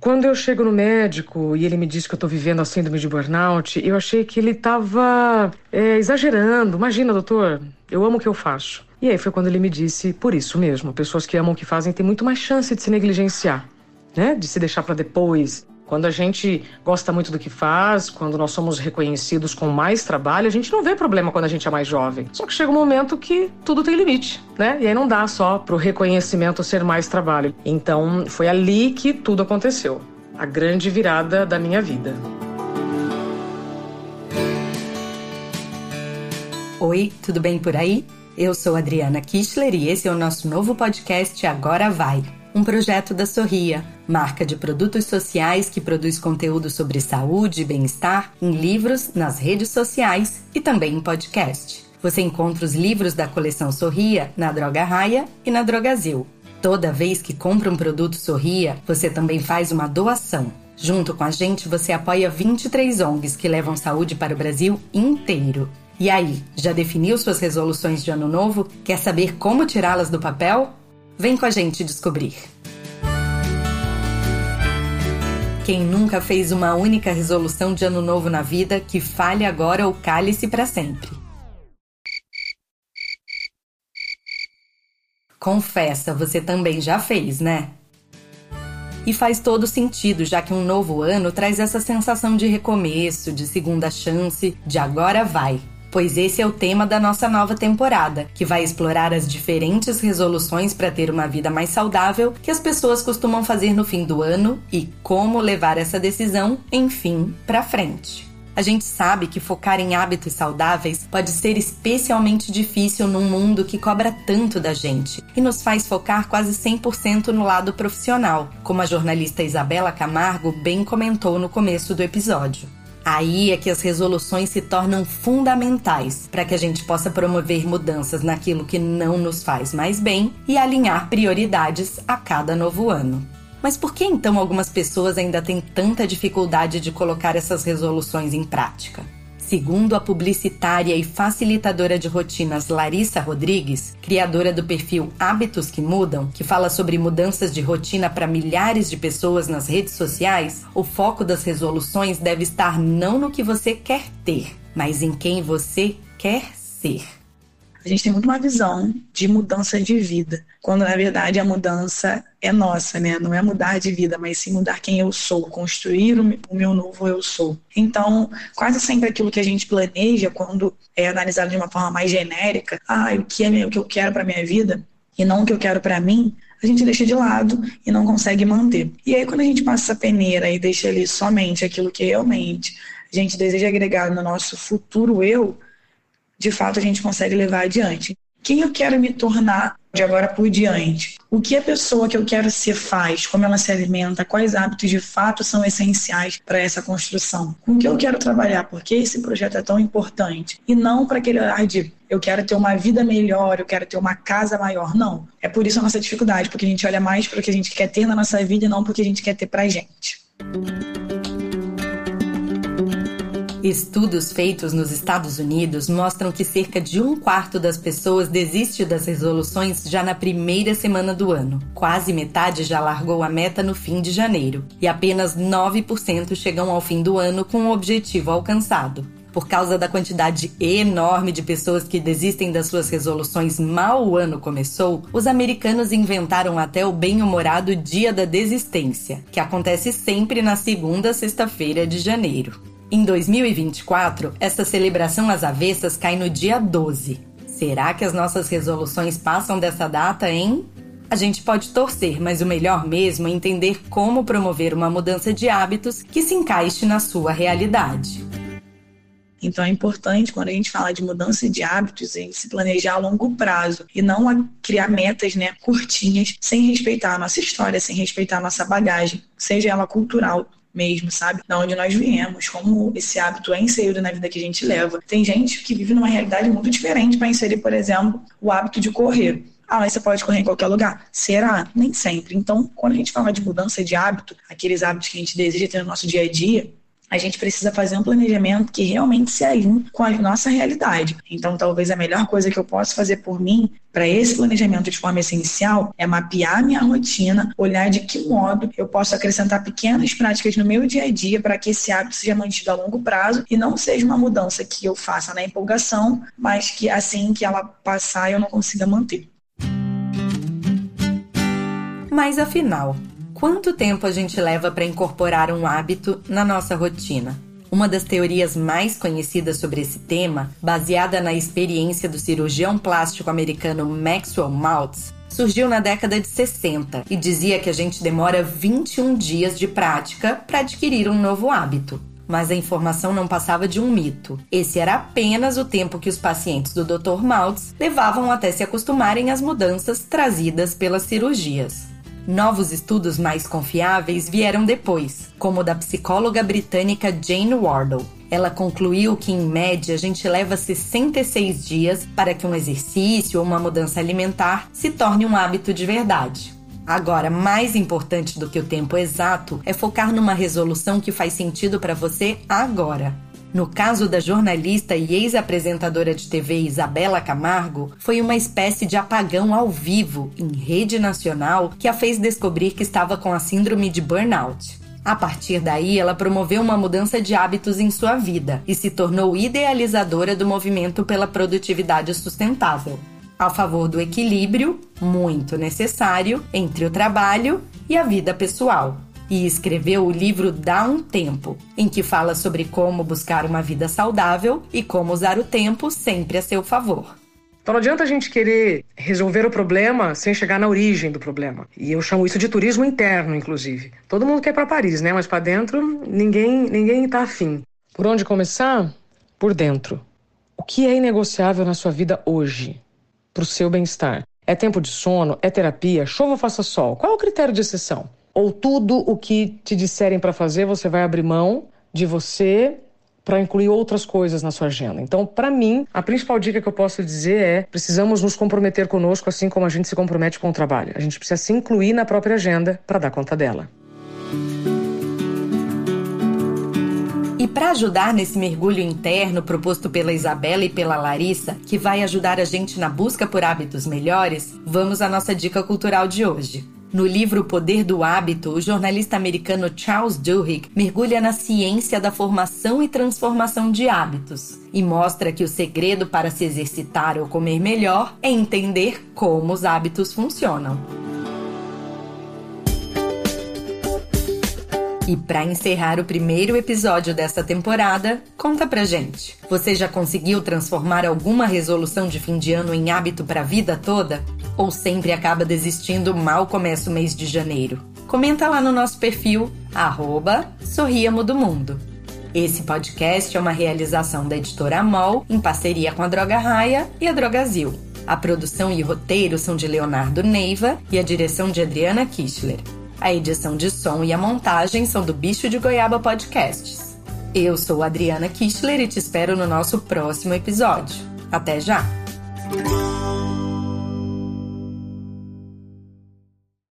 Quando eu chego no médico e ele me diz que eu estou vivendo a síndrome de burnout, eu achei que ele estava é, exagerando. Imagina, doutor, eu amo o que eu faço. E aí foi quando ele me disse, por isso mesmo, pessoas que amam o que fazem têm muito mais chance de se negligenciar, né? De se deixar para depois, quando a gente gosta muito do que faz, quando nós somos reconhecidos com mais trabalho, a gente não vê problema quando a gente é mais jovem. Só que chega um momento que tudo tem limite, né? E aí não dá só pro reconhecimento ser mais trabalho. Então foi ali que tudo aconteceu. A grande virada da minha vida. Oi, tudo bem por aí? Eu sou Adriana Kistler e esse é o nosso novo podcast Agora Vai um projeto da Sorria, marca de produtos sociais que produz conteúdo sobre saúde e bem-estar em livros, nas redes sociais e também em podcast. Você encontra os livros da coleção Sorria na Droga Raia e na Drogazil. Toda vez que compra um produto Sorria, você também faz uma doação. Junto com a gente, você apoia 23 ONGs que levam saúde para o Brasil inteiro. E aí, já definiu suas resoluções de ano novo? Quer saber como tirá-las do papel? Vem com a gente descobrir. Quem nunca fez uma única resolução de ano novo na vida que fale agora ou cale-se para sempre? Confessa, você também já fez, né? E faz todo sentido, já que um novo ano traz essa sensação de recomeço, de segunda chance, de agora vai pois esse é o tema da nossa nova temporada, que vai explorar as diferentes resoluções para ter uma vida mais saudável que as pessoas costumam fazer no fim do ano e como levar essa decisão, enfim, para frente. A gente sabe que focar em hábitos saudáveis pode ser especialmente difícil num mundo que cobra tanto da gente e nos faz focar quase 100% no lado profissional, como a jornalista Isabela Camargo bem comentou no começo do episódio. Aí é que as resoluções se tornam fundamentais para que a gente possa promover mudanças naquilo que não nos faz mais bem e alinhar prioridades a cada novo ano. Mas por que então algumas pessoas ainda têm tanta dificuldade de colocar essas resoluções em prática? Segundo a publicitária e facilitadora de rotinas Larissa Rodrigues, criadora do perfil Hábitos que Mudam, que fala sobre mudanças de rotina para milhares de pessoas nas redes sociais, o foco das resoluções deve estar não no que você quer ter, mas em quem você quer ser. A gente tem muito uma visão de mudança de vida, quando na verdade a mudança é nossa, né? Não é mudar de vida, mas sim mudar quem eu sou, construir o meu novo eu sou. Então, quase sempre aquilo que a gente planeja, quando é analisado de uma forma mais genérica, ah, o que é o que eu quero para minha vida e não o que eu quero para mim, a gente deixa de lado e não consegue manter. E aí, quando a gente passa essa peneira e deixa ali somente aquilo que realmente a gente deseja agregar no nosso futuro eu, de fato a gente consegue levar adiante. Quem eu quero me tornar de agora por diante? O que a pessoa que eu quero ser faz? Como ela se alimenta? Quais hábitos de fato são essenciais para essa construção? Com que eu quero trabalhar? Porque esse projeto é tão importante? E não para aquele olhar de eu quero ter uma vida melhor, eu quero ter uma casa maior. Não. É por isso a nossa dificuldade, porque a gente olha mais para o que a gente quer ter na nossa vida e não para o que a gente quer ter para a gente. Estudos feitos nos Estados Unidos mostram que cerca de um quarto das pessoas desiste das resoluções já na primeira semana do ano. Quase metade já largou a meta no fim de janeiro. E apenas 9% chegam ao fim do ano com o objetivo alcançado. Por causa da quantidade enorme de pessoas que desistem das suas resoluções mal o ano começou, os americanos inventaram até o bem-humorado Dia da Desistência, que acontece sempre na segunda sexta-feira de janeiro. Em 2024, essa celebração às avessas cai no dia 12. Será que as nossas resoluções passam dessa data, hein? A gente pode torcer, mas o melhor mesmo é entender como promover uma mudança de hábitos que se encaixe na sua realidade. Então é importante, quando a gente fala de mudança de hábitos, a gente se planejar a longo prazo e não criar metas né, curtinhas, sem respeitar a nossa história, sem respeitar a nossa bagagem, seja ela cultural mesmo, sabe? Da onde nós viemos, como esse hábito é inserido na vida que a gente leva. Tem gente que vive numa realidade muito diferente para inserir, por exemplo, o hábito de correr. Ah, mas você pode correr em qualquer lugar? Será? Nem sempre. Então, quando a gente fala de mudança de hábito, aqueles hábitos que a gente deseja ter no nosso dia a dia, a gente precisa fazer um planejamento que realmente se alinhe com a nossa realidade. Então, talvez a melhor coisa que eu possa fazer por mim, para esse planejamento de forma essencial, é mapear minha rotina, olhar de que modo eu posso acrescentar pequenas práticas no meu dia a dia para que esse hábito seja mantido a longo prazo e não seja uma mudança que eu faça na empolgação, mas que assim que ela passar eu não consiga manter. Mas afinal, Quanto tempo a gente leva para incorporar um hábito na nossa rotina? Uma das teorias mais conhecidas sobre esse tema, baseada na experiência do cirurgião plástico americano Maxwell Maltz, surgiu na década de 60 e dizia que a gente demora 21 dias de prática para adquirir um novo hábito. Mas a informação não passava de um mito. Esse era apenas o tempo que os pacientes do Dr. Maltz levavam até se acostumarem às mudanças trazidas pelas cirurgias. Novos estudos mais confiáveis vieram depois, como o da psicóloga britânica Jane Wardle. Ela concluiu que, em média, a gente leva 66 dias para que um exercício ou uma mudança alimentar se torne um hábito de verdade. Agora, mais importante do que o tempo exato é focar numa resolução que faz sentido para você agora. No caso da jornalista e ex-apresentadora de TV Isabela Camargo, foi uma espécie de apagão ao vivo, em rede nacional, que a fez descobrir que estava com a síndrome de burnout. A partir daí, ela promoveu uma mudança de hábitos em sua vida e se tornou idealizadora do movimento pela produtividade sustentável, a favor do equilíbrio, muito necessário, entre o trabalho e a vida pessoal e escreveu o livro Dá um Tempo, em que fala sobre como buscar uma vida saudável e como usar o tempo sempre a seu favor. Então não adianta a gente querer resolver o problema sem chegar na origem do problema. E eu chamo isso de turismo interno, inclusive. Todo mundo quer para Paris, né? Mas para dentro ninguém ninguém está afim. Por onde começar? Por dentro. O que é inegociável na sua vida hoje para o seu bem-estar? É tempo de sono? É terapia? Chova ou faça sol? Qual é o critério de exceção? Ou tudo o que te disserem para fazer, você vai abrir mão de você para incluir outras coisas na sua agenda. Então, para mim, a principal dica que eu posso dizer é: precisamos nos comprometer conosco assim como a gente se compromete com o trabalho. A gente precisa se incluir na própria agenda para dar conta dela. E para ajudar nesse mergulho interno proposto pela Isabela e pela Larissa, que vai ajudar a gente na busca por hábitos melhores, vamos à nossa dica cultural de hoje. No livro O Poder do Hábito, o jornalista americano Charles Duhigg mergulha na ciência da formação e transformação de hábitos e mostra que o segredo para se exercitar ou comer melhor é entender como os hábitos funcionam. E para encerrar o primeiro episódio desta temporada, conta pra gente. Você já conseguiu transformar alguma resolução de fim de ano em hábito para a vida toda? Ou sempre acaba desistindo mal começa o mês de janeiro? Comenta lá no nosso perfil, arroba Sorriamo do Mundo. Esse podcast é uma realização da editora Amol, em parceria com a Droga Raia e a Drogazil. A produção e o roteiro são de Leonardo Neiva e a direção de Adriana Kichler. A edição de som e a montagem são do Bicho de Goiaba Podcasts. Eu sou Adriana Kistler e te espero no nosso próximo episódio. Até já!